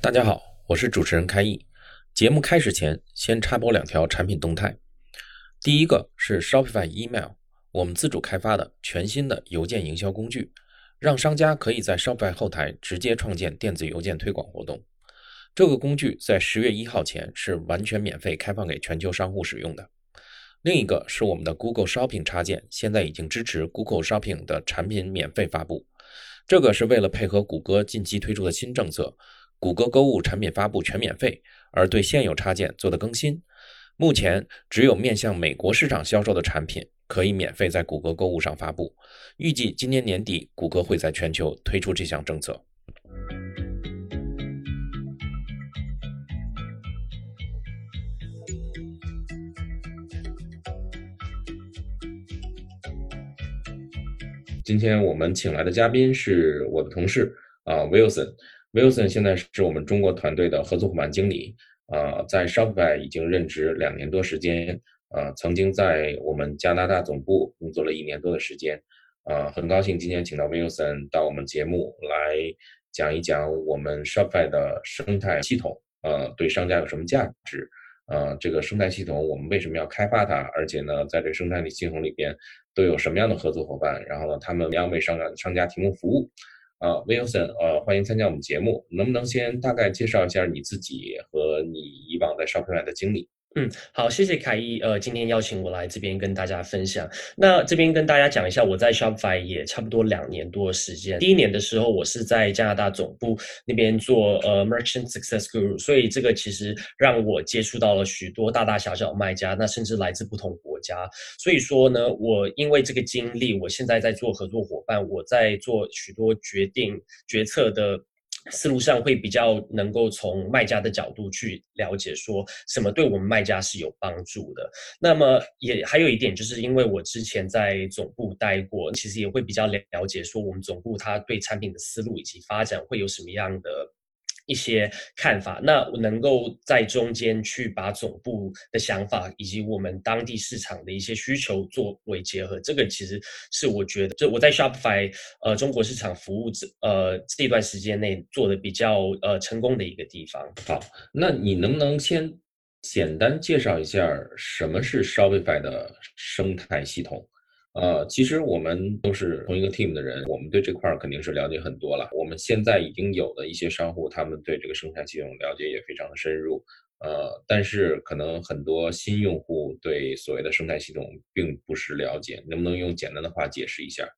大家好，我是主持人开易。节目开始前，先插播两条产品动态。第一个是 Shopify Email，我们自主开发的全新的邮件营销工具，让商家可以在 Shopify 后台直接创建电子邮件推广活动。这个工具在十月一号前是完全免费开放给全球商户使用的。另一个是我们的 Google Shopping 插件，现在已经支持 Google Shopping 的产品免费发布。这个是为了配合谷歌近期推出的新政策。谷歌购物产品发布全免费，而对现有插件做的更新。目前只有面向美国市场销售的产品可以免费在谷歌购物上发布。预计今年年底，谷歌会在全球推出这项政策。今天我们请来的嘉宾是我的同事啊，Wilson。Wilson 现在是我们中国团队的合作伙伴经理，呃，在 Shopify 已经任职两年多时间，呃，曾经在我们加拿大总部工作了一年多的时间，呃，很高兴今天请到 Wilson 到我们节目来讲一讲我们 Shopify 的生态系统，呃，对商家有什么价值，呃，这个生态系统我们为什么要开发它，而且呢，在这生态系统里边都有什么样的合作伙伴，然后呢，他们怎样为商家商家提供服务。啊，Wilson，呃，欢迎参加我们节目。能不能先大概介绍一下你自己和你以往在 Shopify 的经历？嗯，好，谢谢凯毅，呃，今天邀请我来这边跟大家分享。那这边跟大家讲一下，我在 Shopify 也差不多两年多的时间。第一年的时候，我是在加拿大总部那边做呃 Merchant Success Guru，所以这个其实让我接触到了许多大大小小卖家，那甚至来自不同国家。所以说呢，我因为这个经历，我现在在做合作伙伴，我在做许多决定决策的。思路上会比较能够从卖家的角度去了解，说什么对我们卖家是有帮助的。那么也还有一点，就是因为我之前在总部待过，其实也会比较了了解说我们总部它对产品的思路以及发展会有什么样的。一些看法，那我能够在中间去把总部的想法以及我们当地市场的一些需求作为结合，这个其实是我觉得，就我在 Shopify 呃中国市场服务这呃这段时间内做的比较呃成功的一个地方。好，那你能不能先简单介绍一下什么是 Shopify 的生态系统？呃，其实我们都是同一个 team 的人，我们对这块肯定是了解很多了。我们现在已经有的一些商户，他们对这个生态系统了解也非常的深入。呃，但是可能很多新用户对所谓的生态系统并不是了解，能不能用简单的话解释一下？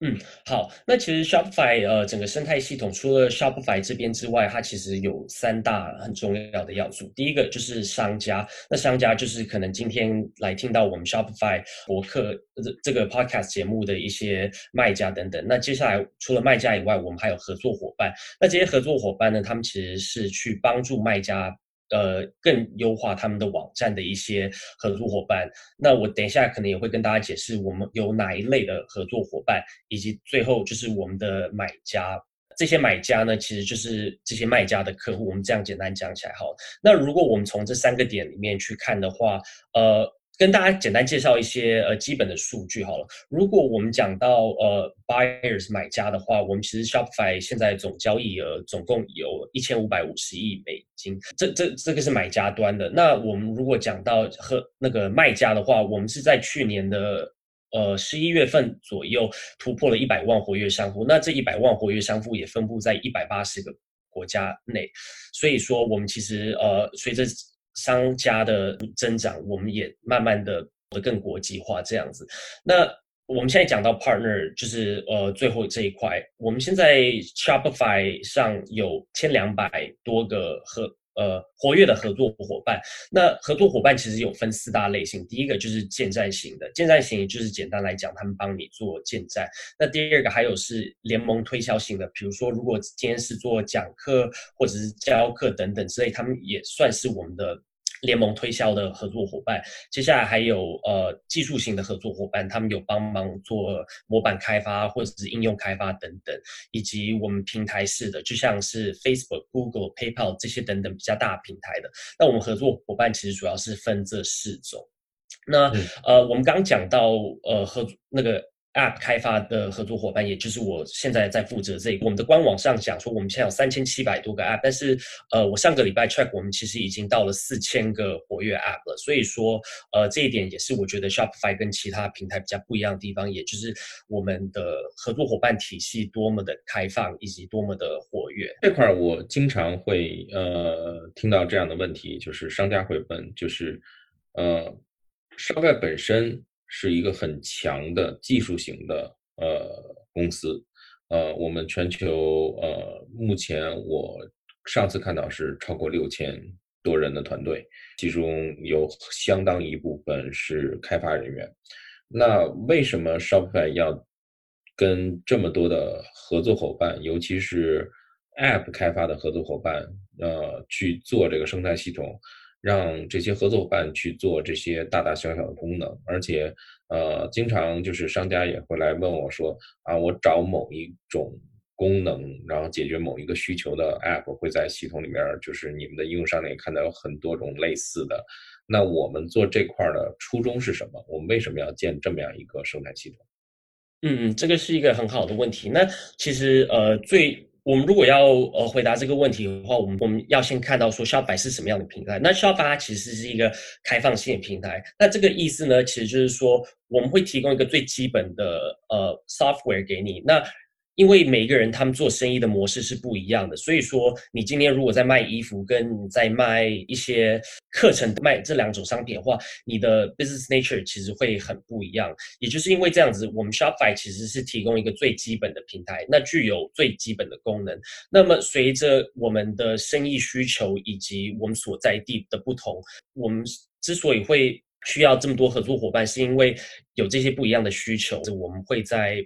嗯，好，那其实 Shopify 呃整个生态系统除了 Shopify 这边之外，它其实有三大很重要的要素。第一个就是商家，那商家就是可能今天来听到我们 Shopify 博客这这个 Podcast 节目的一些卖家等等。那接下来除了卖家以外，我们还有合作伙伴。那这些合作伙伴呢，他们其实是去帮助卖家。呃，更优化他们的网站的一些合作伙伴。那我等一下可能也会跟大家解释我们有哪一类的合作伙伴，以及最后就是我们的买家。这些买家呢，其实就是这些卖家的客户。我们这样简单讲起来好。那如果我们从这三个点里面去看的话，呃。跟大家简单介绍一些呃基本的数据好了。如果我们讲到呃 buyers 买家的话，我们其实 Shopify 现在总交易额总共有一千五百五十亿美金，这这这个是买家端的。那我们如果讲到和那个卖家的话，我们是在去年的呃十一月份左右突破了一百万活跃商户。那这一百万活跃商户也分布在一百八十个国家内，所以说我们其实呃随着商家的增长，我们也慢慢的更国际化这样子。那我们现在讲到 partner，就是呃最后这一块，我们现在 Shopify 上有千两百多个合呃活跃的合作伙伴。那合作伙伴其实有分四大类型，第一个就是建站型的，建站型就是简单来讲，他们帮你做建站。那第二个还有是联盟推销型的，比如说如果今天是做讲课或者是教课等等之类，他们也算是我们的。联盟推销的合作伙伴，接下来还有呃技术型的合作伙伴，他们有帮忙做模板开发或者是应用开发等等，以及我们平台式的，就像是 Facebook、Google、PayPal 这些等等比较大平台的。那我们合作伙伴其实主要是分这四种。那呃，我们刚讲到呃合那个。App 开发的合作伙伴，也就是我现在在负责这一个。我们的官网上讲说，我们现在有三千七百多个 App，但是呃，我上个礼拜 check，我们其实已经到了四千个活跃 App 了。所以说，呃，这一点也是我觉得 Shopify 跟其他平台比较不一样的地方，也就是我们的合作伙伴体系多么的开放，以及多么的活跃。这块我经常会呃听到这样的问题，就是商家会问，就是呃，Shopify 本身。是一个很强的技术型的呃公司，呃，我们全球呃目前我上次看到是超过六千多人的团队，其中有相当一部分是开发人员。那为什么 Shopify 要跟这么多的合作伙伴，尤其是 App 开发的合作伙伴，呃，去做这个生态系统？让这些合作伙伴去做这些大大小小的功能，而且，呃，经常就是商家也会来问我说，啊，我找某一种功能，然后解决某一个需求的 App 会在系统里面，就是你们的应用商店看到有很多种类似的。那我们做这块的初衷是什么？我们为什么要建这么样一个生态系统？嗯嗯，这个是一个很好的问题。那其实，呃，最我们如果要呃回答这个问题的话，我们我们要先看到说 Shopify 是什么样的平台。那 Shopify 它其实是一个开放性的平台。那这个意思呢，其实就是说我们会提供一个最基本的呃 software 给你。那因为每一个人他们做生意的模式是不一样的，所以说你今天如果在卖衣服，跟在卖一些课程卖这两种商品的话，你的 business nature 其实会很不一样。也就是因为这样子，我们 Shopify 其实是提供一个最基本的平台，那具有最基本的功能。那么随着我们的生意需求以及我们所在地的不同，我们之所以会需要这么多合作伙伴，是因为有这些不一样的需求，我们会在。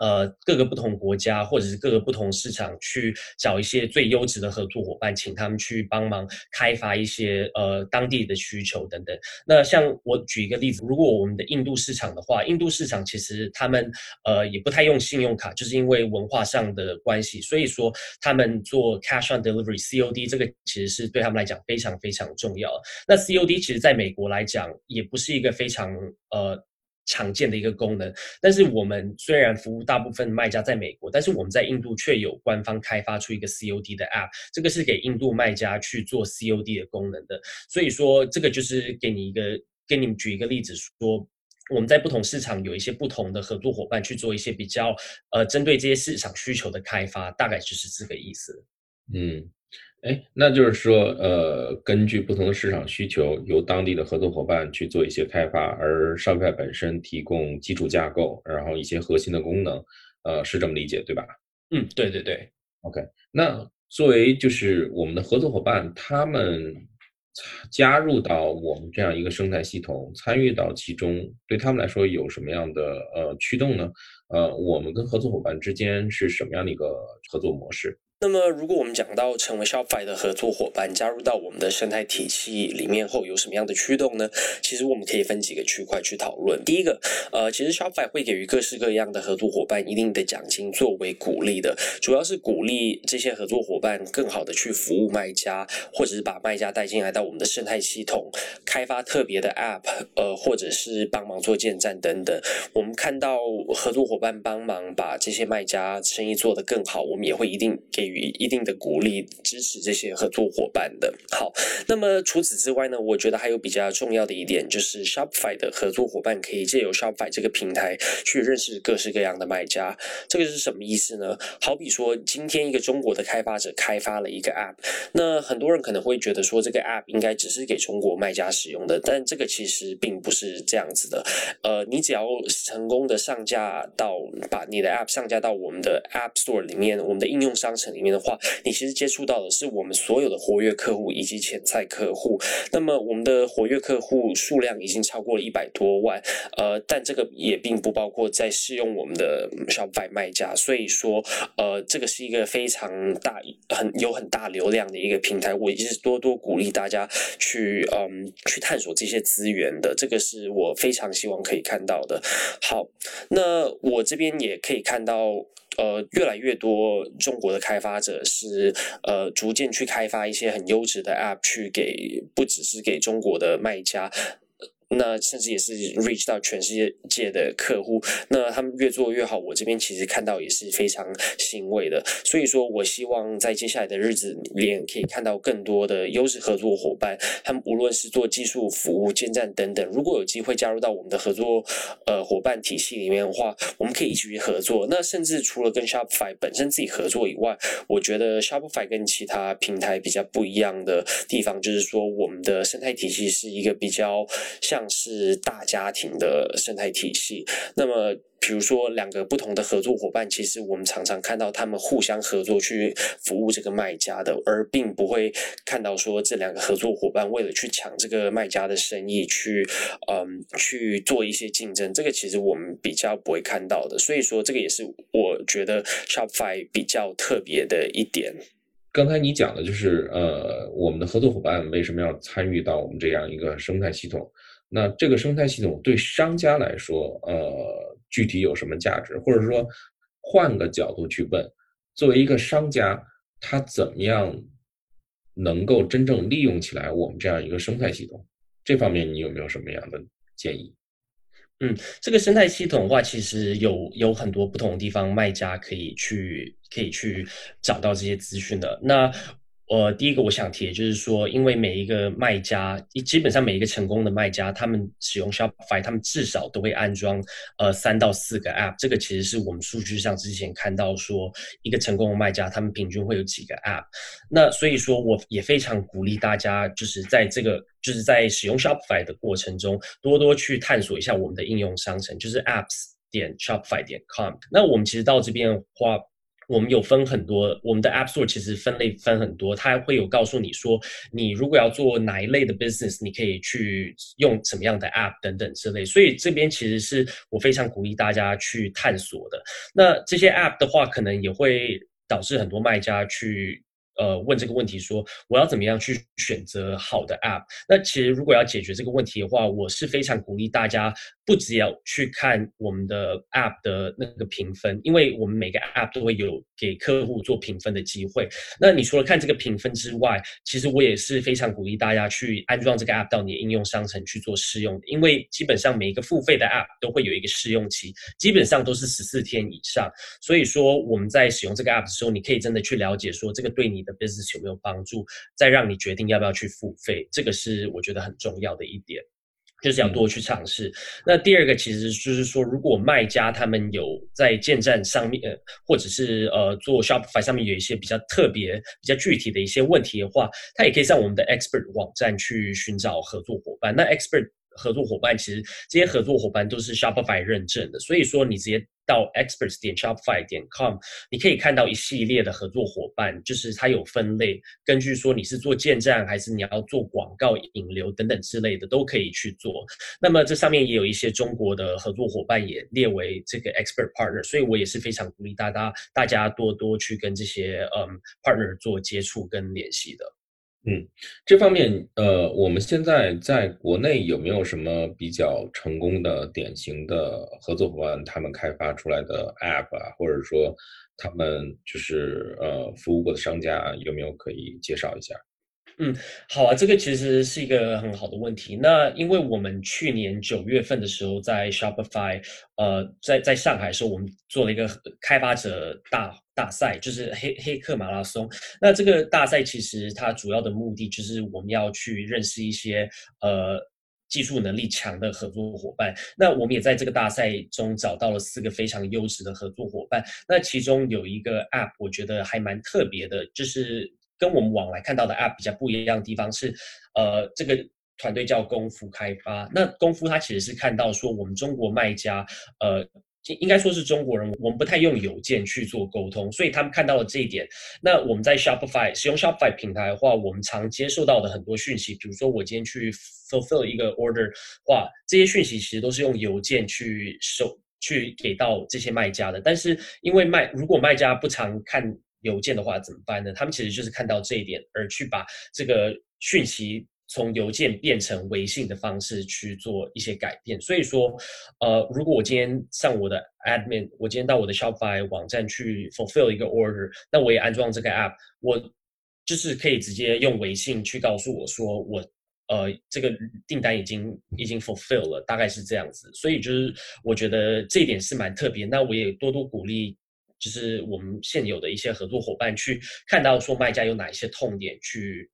呃，各个不同国家或者是各个不同市场去找一些最优质的合作伙伴，请他们去帮忙开发一些呃当地的需求等等。那像我举一个例子，如果我们的印度市场的话，印度市场其实他们呃也不太用信用卡，就是因为文化上的关系，所以说他们做 cash on delivery COD 这个其实是对他们来讲非常非常重要。那 COD 其实在美国来讲也不是一个非常呃。常见的一个功能，但是我们虽然服务大部分卖家在美国，但是我们在印度却有官方开发出一个 COD 的 App，这个是给印度卖家去做 COD 的功能的。所以说，这个就是给你一个，给你们举一个例子，说我们在不同市场有一些不同的合作伙伴去做一些比较，呃，针对这些市场需求的开发，大概就是这个意思。嗯。哎，那就是说，呃，根据不同的市场需求，由当地的合作伙伴去做一些开发，而 Shopify 本身提供基础架构，然后一些核心的功能，呃，是这么理解对吧？嗯，对对对。OK，那作为就是我们的合作伙伴，他们加入到我们这样一个生态系统，参与到其中，对他们来说有什么样的呃驱动呢？呃，我们跟合作伙伴之间是什么样的一个合作模式？那么，如果我们讲到成为 Shopify 的合作伙伴，加入到我们的生态体系里面后，有什么样的驱动呢？其实我们可以分几个区块去讨论。第一个，呃，其实 Shopify 会给予各式各样的合作伙伴一定的奖金作为鼓励的，主要是鼓励这些合作伙伴更好的去服务卖家，或者是把卖家带进来到我们的生态系统，开发特别的 App，呃，或者是帮忙做建站等等。我们看到合作伙伴帮忙把这些卖家生意做得更好，我们也会一定给予。予一定的鼓励支持这些合作伙伴的。好，那么除此之外呢？我觉得还有比较重要的一点，就是 Shopify 的合作伙伴可以借由 Shopify 这个平台去认识各式各样的卖家。这个是什么意思呢？好比说，今天一个中国的开发者开发了一个 App，那很多人可能会觉得说，这个 App 应该只是给中国卖家使用的，但这个其实并不是这样子的。呃，你只要成功的上架到把你的 App 上架到我们的 App Store 里面，我们的应用商城里面的话，你其实接触到的是我们所有的活跃客户以及潜在客户。那么我们的活跃客户数量已经超过了一百多万，呃，但这个也并不包括在试用我们的 Shopify 卖家，所以说，呃，这个是一个非常大、很有很大流量的一个平台。我也是多多鼓励大家去，嗯，去探索这些资源的。这个是我非常希望可以看到的。好，那我这边也可以看到。呃，越来越多中国的开发者是呃，逐渐去开发一些很优质的 App，去给不只是给中国的卖家。那甚至也是 reach 到全世界界的客户，那他们越做越好，我这边其实看到也是非常欣慰的。所以说我希望在接下来的日子里，可以看到更多的优质合作伙伴，他们无论是做技术服务、建站等等，如果有机会加入到我们的合作呃伙伴体系里面的话，我们可以一起去合作。那甚至除了跟 Shopify 本身自己合作以外，我觉得 Shopify 跟其他平台比较不一样的地方，就是说我们的生态体系是一个比较像。是大家庭的生态体系。那么，比如说两个不同的合作伙伴，其实我们常常看到他们互相合作去服务这个卖家的，而并不会看到说这两个合作伙伴为了去抢这个卖家的生意，去嗯去做一些竞争。这个其实我们比较不会看到的。所以说，这个也是我觉得 Shopify 比较特别的一点。刚才你讲的就是，呃，我们的合作伙伴为什么要参与到我们这样一个生态系统？那这个生态系统对商家来说，呃，具体有什么价值？或者说，换个角度去问，作为一个商家，他怎么样能够真正利用起来我们这样一个生态系统？这方面你有没有什么样的建议？嗯，这个生态系统的话，其实有有很多不同地方，卖家可以去可以去找到这些资讯的。那呃，第一个我想提的，就是说，因为每一个卖家，基本上每一个成功的卖家，他们使用 Shopify，他们至少都会安装呃三到四个 App。这个其实是我们数据上之前看到说，一个成功的卖家，他们平均会有几个 App。那所以说，我也非常鼓励大家，就是在这个就是在使用 Shopify 的过程中，多多去探索一下我们的应用商城，就是 Apps 点 Shopify 点 com。那我们其实到这边的话。我们有分很多，我们的 App Store 其实分类分很多，它会有告诉你说，你如果要做哪一类的 business，你可以去用什么样的 App 等等之类。所以这边其实是我非常鼓励大家去探索的。那这些 App 的话，可能也会导致很多卖家去。呃，问这个问题说，我要怎么样去选择好的 App？那其实如果要解决这个问题的话，我是非常鼓励大家，不只要去看我们的 App 的那个评分，因为我们每个 App 都会有给客户做评分的机会。那你除了看这个评分之外，其实我也是非常鼓励大家去安装这个 App 到你的应用商城去做试用，因为基本上每一个付费的 App 都会有一个试用期，基本上都是十四天以上。所以说我们在使用这个 App 的时候，你可以真的去了解说这个对你。的 business 有没有帮助？再让你决定要不要去付费，这个是我觉得很重要的一点，就是要多去尝试。那第二个其实就是说，如果卖家他们有在建站上面，呃或者是呃做 Shopify 上面有一些比较特别、比较具体的一些问题的话，他也可以在我们的 Expert 网站去寻找合作伙伴。那 Expert 合作伙伴其实这些合作伙伴都是 Shopify 认证的，所以说你直接。到 experts 点 shopify 点 com，你可以看到一系列的合作伙伴，就是它有分类，根据说你是做建站还是你要做广告引流等等之类的，都可以去做。那么这上面也有一些中国的合作伙伴也列为这个 expert partner，所以我也是非常鼓励大家大家多多去跟这些嗯 partner 做接触跟联系的。嗯，这方面，呃，我们现在在国内有没有什么比较成功的、典型的合作伙伴，他们开发出来的 App 啊，或者说他们就是呃服务过的商家，有没有可以介绍一下？嗯，好啊，这个其实是一个很好的问题。那因为我们去年九月份的时候，在 Shopify，呃，在在上海的时候，我们做了一个开发者大大赛，就是黑黑客马拉松。那这个大赛其实它主要的目的就是我们要去认识一些呃技术能力强的合作伙伴。那我们也在这个大赛中找到了四个非常优质的合作伙伴。那其中有一个 App，我觉得还蛮特别的，就是。跟我们往来看到的 App 比较不一样的地方是，呃，这个团队叫功夫开发。那功夫它其实是看到说我们中国卖家，呃，应该说是中国人，我们不太用邮件去做沟通，所以他们看到了这一点。那我们在 Shopify 使用 Shopify 平台的话，我们常接受到的很多讯息，比如说我今天去 fulfill 一个 order 话，这些讯息其实都是用邮件去收去给到这些卖家的。但是因为卖如果卖家不常看邮件的话，怎么办呢？他们其实就是看到这一点而去把这个讯息。从邮件变成微信的方式去做一些改变，所以说，呃，如果我今天上我的 admin，我今天到我的 Shopify 网站去 fulfill 一个 order，那我也安装这个 app，我就是可以直接用微信去告诉我说，我呃这个订单已经已经 fulfill 了，大概是这样子。所以就是我觉得这一点是蛮特别。那我也多多鼓励，就是我们现有的一些合作伙伴去看到说卖家有哪一些痛点去。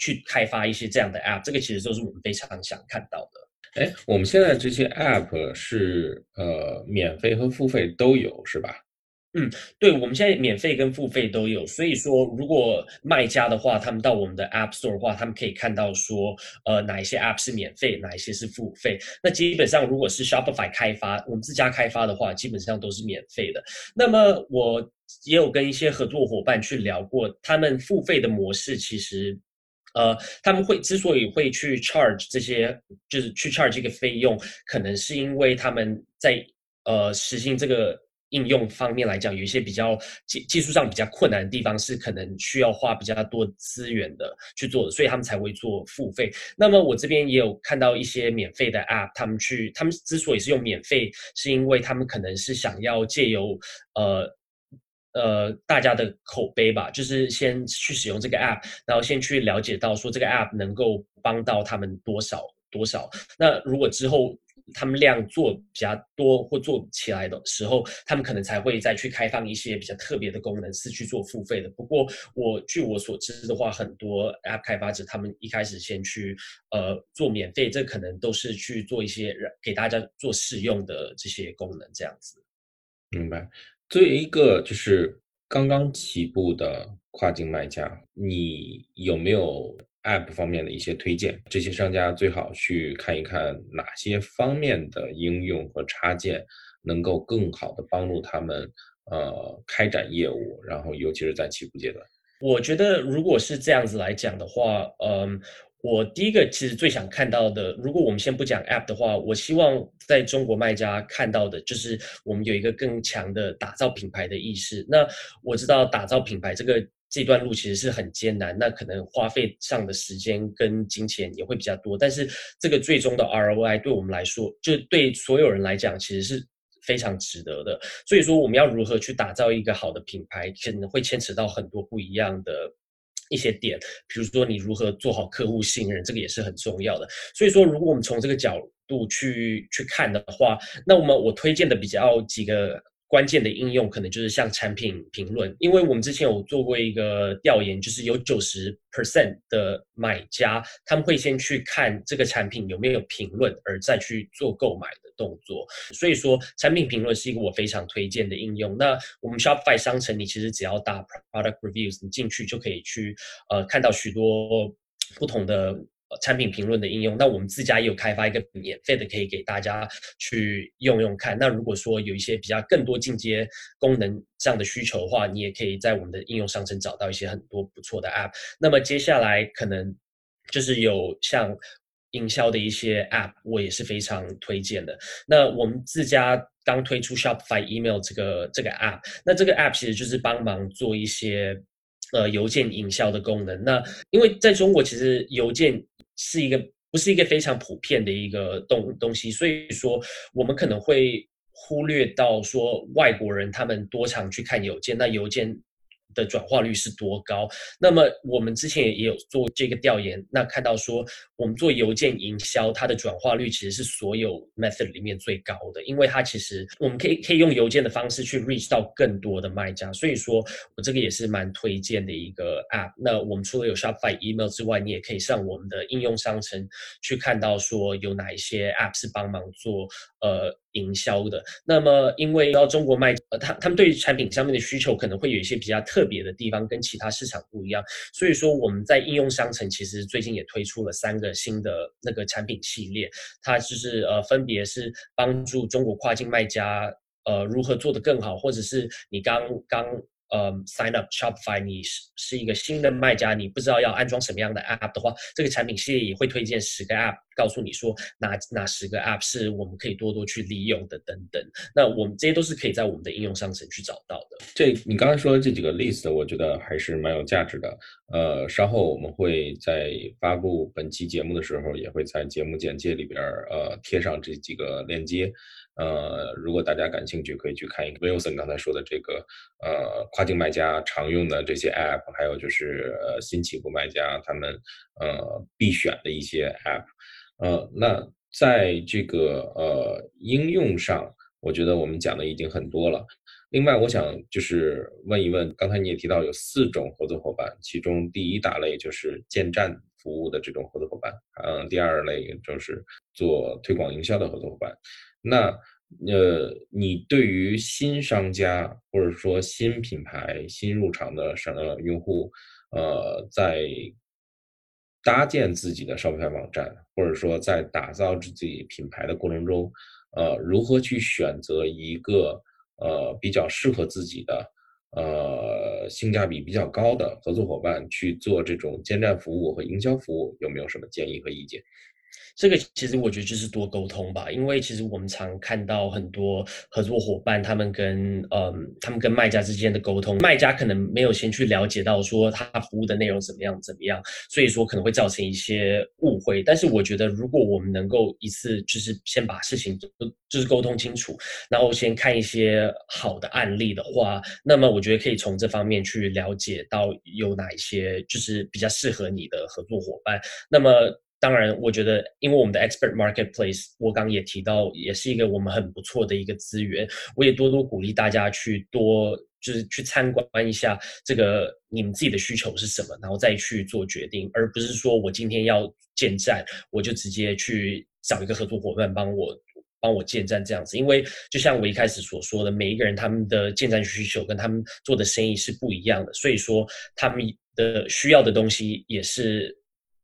去开发一些这样的 App，这个其实就是我们非常想看到的。哎，我们现在这些 App 是呃免费和付费都有，是吧？嗯，对，我们现在免费跟付费都有。所以说，如果卖家的话，他们到我们的 App Store 的话，他们可以看到说，呃，哪一些 App 是免费，哪一些是付费。那基本上，如果是 Shopify 开发，我们自家开发的话，基本上都是免费的。那么我也有跟一些合作伙伴去聊过，他们付费的模式其实。呃，他们会之所以会去 charge 这些，就是去 charge 这个费用，可能是因为他们在呃实行这个应用方面来讲，有一些比较技技术上比较困难的地方，是可能需要花比较多资源的去做的，所以他们才会做付费。那么我这边也有看到一些免费的 app，他们去他们之所以是用免费，是因为他们可能是想要借由呃。呃，大家的口碑吧，就是先去使用这个 app，然后先去了解到说这个 app 能够帮到他们多少多少。那如果之后他们量做比较多或做起来的时候，他们可能才会再去开放一些比较特别的功能是去做付费的。不过我据我所知的话，很多 app 开发者他们一开始先去呃做免费，这可能都是去做一些给大家做试用的这些功能这样子。明白。作为一个就是刚刚起步的跨境卖家，你有没有 App 方面的一些推荐？这些商家最好去看一看哪些方面的应用和插件能够更好的帮助他们呃开展业务，然后尤其是在起步阶段。我觉得如果是这样子来讲的话，嗯。我第一个其实最想看到的，如果我们先不讲 App 的话，我希望在中国卖家看到的就是我们有一个更强的打造品牌的意识。那我知道打造品牌这个这段路其实是很艰难，那可能花费上的时间跟金钱也会比较多。但是这个最终的 ROI 对我们来说，就对所有人来讲，其实是非常值得的。所以说，我们要如何去打造一个好的品牌，可能会牵扯到很多不一样的。一些点，比如说你如何做好客户信任，这个也是很重要的。所以说，如果我们从这个角度去去看的话，那我们我推荐的比较几个。关键的应用可能就是像产品评论，因为我们之前有做过一个调研，就是有九十 percent 的买家他们会先去看这个产品有没有评论，而再去做购买的动作。所以说，产品评论是一个我非常推荐的应用。那我们 Shopify 商城，你其实只要打 product reviews，你进去就可以去呃看到许多不同的。产品评论的应用，那我们自家也有开发一个免费的，可以给大家去用用看。那如果说有一些比较更多进阶功能这样的需求的话，你也可以在我们的应用商城找到一些很多不错的 App。那么接下来可能就是有像营销的一些 App，我也是非常推荐的。那我们自家刚推出 Shopify Email 这个这个 App，那这个 App 其实就是帮忙做一些呃邮件营销的功能。那因为在中国其实邮件是一个不是一个非常普遍的一个东东西，所以说我们可能会忽略到说外国人他们多常去看邮件，那邮件。的转化率是多高？那么我们之前也有做这个调研，那看到说我们做邮件营销，它的转化率其实是所有 method 里面最高的，因为它其实我们可以可以用邮件的方式去 reach 到更多的卖家，所以说我这个也是蛮推荐的一个 app。那我们除了有 Shopify email 之外，你也可以上我们的应用商城去看到说有哪一些 app 是帮忙做呃。营销的，那么因为到中国卖，呃，他他们对于产品上面的需求可能会有一些比较特别的地方，跟其他市场不一样，所以说我们在应用商城其实最近也推出了三个新的那个产品系列，它就是呃分别是帮助中国跨境卖家。呃如何做得更好，或者是你刚刚。呃，sign up Shopify，你是是一个新的卖家，你不知道要安装什么样的 app 的话，这个产品系列也会推荐十个 app，告诉你说哪哪十个 app 是我们可以多多去利用的等等。那我们这些都是可以在我们的应用商城去找到的。这你刚才说的这几个 list，我觉得还是蛮有价值的。呃，稍后我们会在发布本期节目的时候，也会在节目简介里边呃贴上这几个链接。呃，如果大家感兴趣，可以去看一个 Wilson 刚才说的这个呃跨境卖家常用的这些 App，还有就是呃新起步卖家他们呃必选的一些 App。呃，那在这个呃应用上，我觉得我们讲的已经很多了。另外，我想就是问一问，刚才你也提到有四种合作伙伴，其中第一大类就是建站服务的这种合作伙伴，嗯，第二类就是做推广营销的合作伙伴。那呃，你对于新商家或者说新品牌新入场的商用户，呃，在搭建自己的商品网站，或者说在打造自己品牌的过程中，呃，如何去选择一个呃比较适合自己的呃性价比比较高的合作伙伴去做这种建站服务和营销服务，有没有什么建议和意见？这个其实我觉得就是多沟通吧，因为其实我们常看到很多合作伙伴，他们跟嗯，他们跟卖家之间的沟通，卖家可能没有先去了解到说他服务的内容怎么样怎么样，所以说可能会造成一些误会。但是我觉得，如果我们能够一次就是先把事情就是沟通清楚，然后先看一些好的案例的话，那么我觉得可以从这方面去了解到有哪一些就是比较适合你的合作伙伴。那么。当然，我觉得，因为我们的 Expert Marketplace，我刚也提到，也是一个我们很不错的一个资源。我也多多鼓励大家去多，就是去参观一下这个你们自己的需求是什么，然后再去做决定，而不是说我今天要建站，我就直接去找一个合作伙伴帮我帮我建站这样子。因为就像我一开始所说的，每一个人他们的建站需求跟他们做的生意是不一样的，所以说他们的需要的东西也是。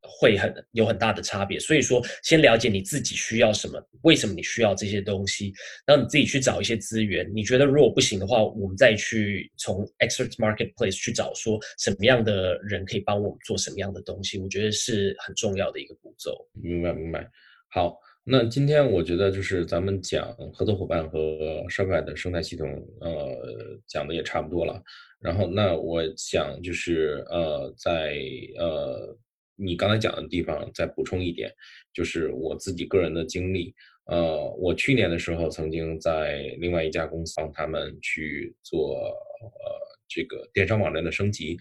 会很有很大的差别，所以说先了解你自己需要什么，为什么你需要这些东西，然后你自己去找一些资源。你觉得如果不行的话，我们再去从 Expert Marketplace 去找说什么样的人可以帮我们做什么样的东西，我觉得是很重要的一个步骤。明白明白。好，那今天我觉得就是咱们讲合作伙伴和 Shopify 的生态系统，呃，讲的也差不多了。然后那我想就是呃，在呃。你刚才讲的地方再补充一点，就是我自己个人的经历。呃，我去年的时候曾经在另外一家公司帮他们去做呃这个电商网站的升级，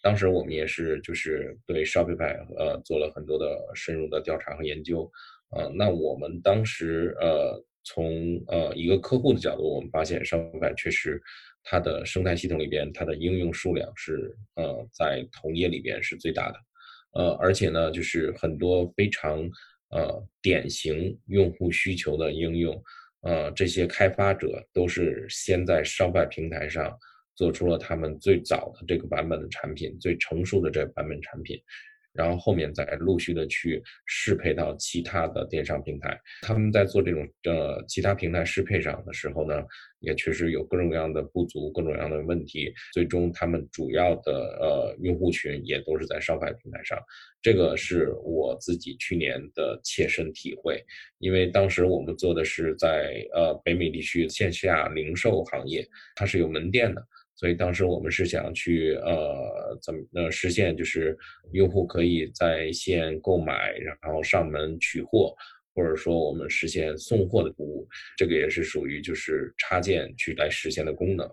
当时我们也是就是对 Shopify 呃做了很多的深入的调查和研究。呃，那我们当时呃从呃一个客户的角度，我们发现 Shopify 确实它的生态系统里边它的应用数量是呃在同业里边是最大的。呃，而且呢，就是很多非常呃典型用户需求的应用，呃，这些开发者都是先在 Shopify 平台上做出了他们最早的这个版本的产品，最成熟的这个版本产品。然后后面再陆续的去适配到其他的电商平台，他们在做这种呃其他平台适配上的时候呢，也确实有各种各样的不足，各种各样的问题。最终他们主要的呃用户群也都是在商牌平台上，这个是我自己去年的切身体会，因为当时我们做的是在呃北美地区线下零售行业，它是有门店的。所以当时我们是想去呃怎么呃实现就是用户可以在线购买，然后上门取货，或者说我们实现送货的服务，这个也是属于就是插件去来实现的功能。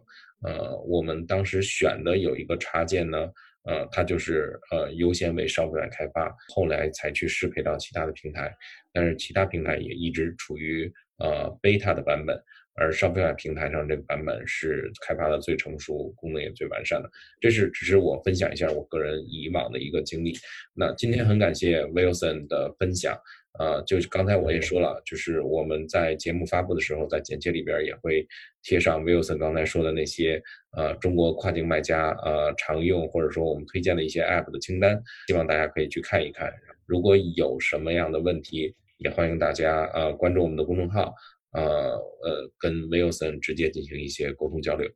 呃，我们当时选的有一个插件呢，呃，它就是呃优先为商品来开发，后来才去适配到其他的平台，但是其他平台也一直处于呃 beta 的版本。而 Shopify 平台上这个版本是开发的最成熟，功能也最完善的。这是只是我分享一下我个人以往的一个经历。那今天很感谢 Wilson 的分享，呃，就是刚才我也说了，就是我们在节目发布的时候，在简介里边也会贴上 Wilson 刚才说的那些呃中国跨境卖家呃常用或者说我们推荐的一些 App 的清单，希望大家可以去看一看。如果有什么样的问题，也欢迎大家呃关注我们的公众号。呃呃跟 Wilson 直接进行一些沟通交流。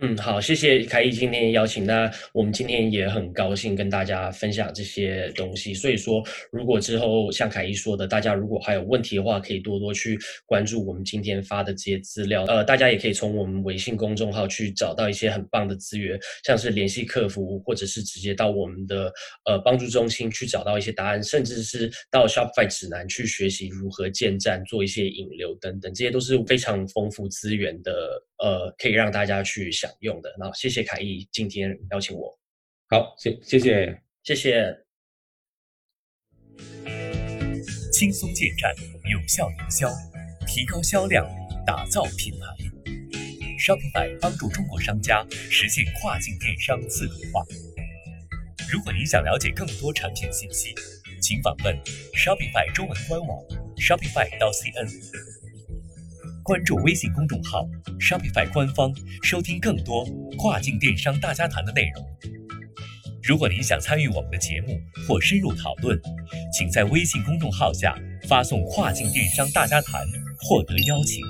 嗯，好，谢谢凯毅今天邀请。那我们今天也很高兴跟大家分享这些东西。所以说，如果之后像凯毅说的，大家如果还有问题的话，可以多多去关注我们今天发的这些资料。呃，大家也可以从我们微信公众号去找到一些很棒的资源，像是联系客服，或者是直接到我们的呃帮助中心去找到一些答案，甚至是到 Shopify 指南去学习如何建站、做一些引流等等，这些都是非常丰富资源的。呃，可以让大家去享用的。那谢谢凯毅今天邀请我。好，谢谢谢谢谢。轻松建站，有效营销，提高销量，打造品牌。Shopify 帮助中国商家实现跨境电商自动化。如果您想了解更多产品信息，请访问 Shopify 中文官网 Shopify 到 CN。关注微信公众号 Shopify 官方，收听更多跨境电商大家谈的内容。如果您想参与我们的节目或深入讨论，请在微信公众号下发送“跨境电商大家谈”获得邀请。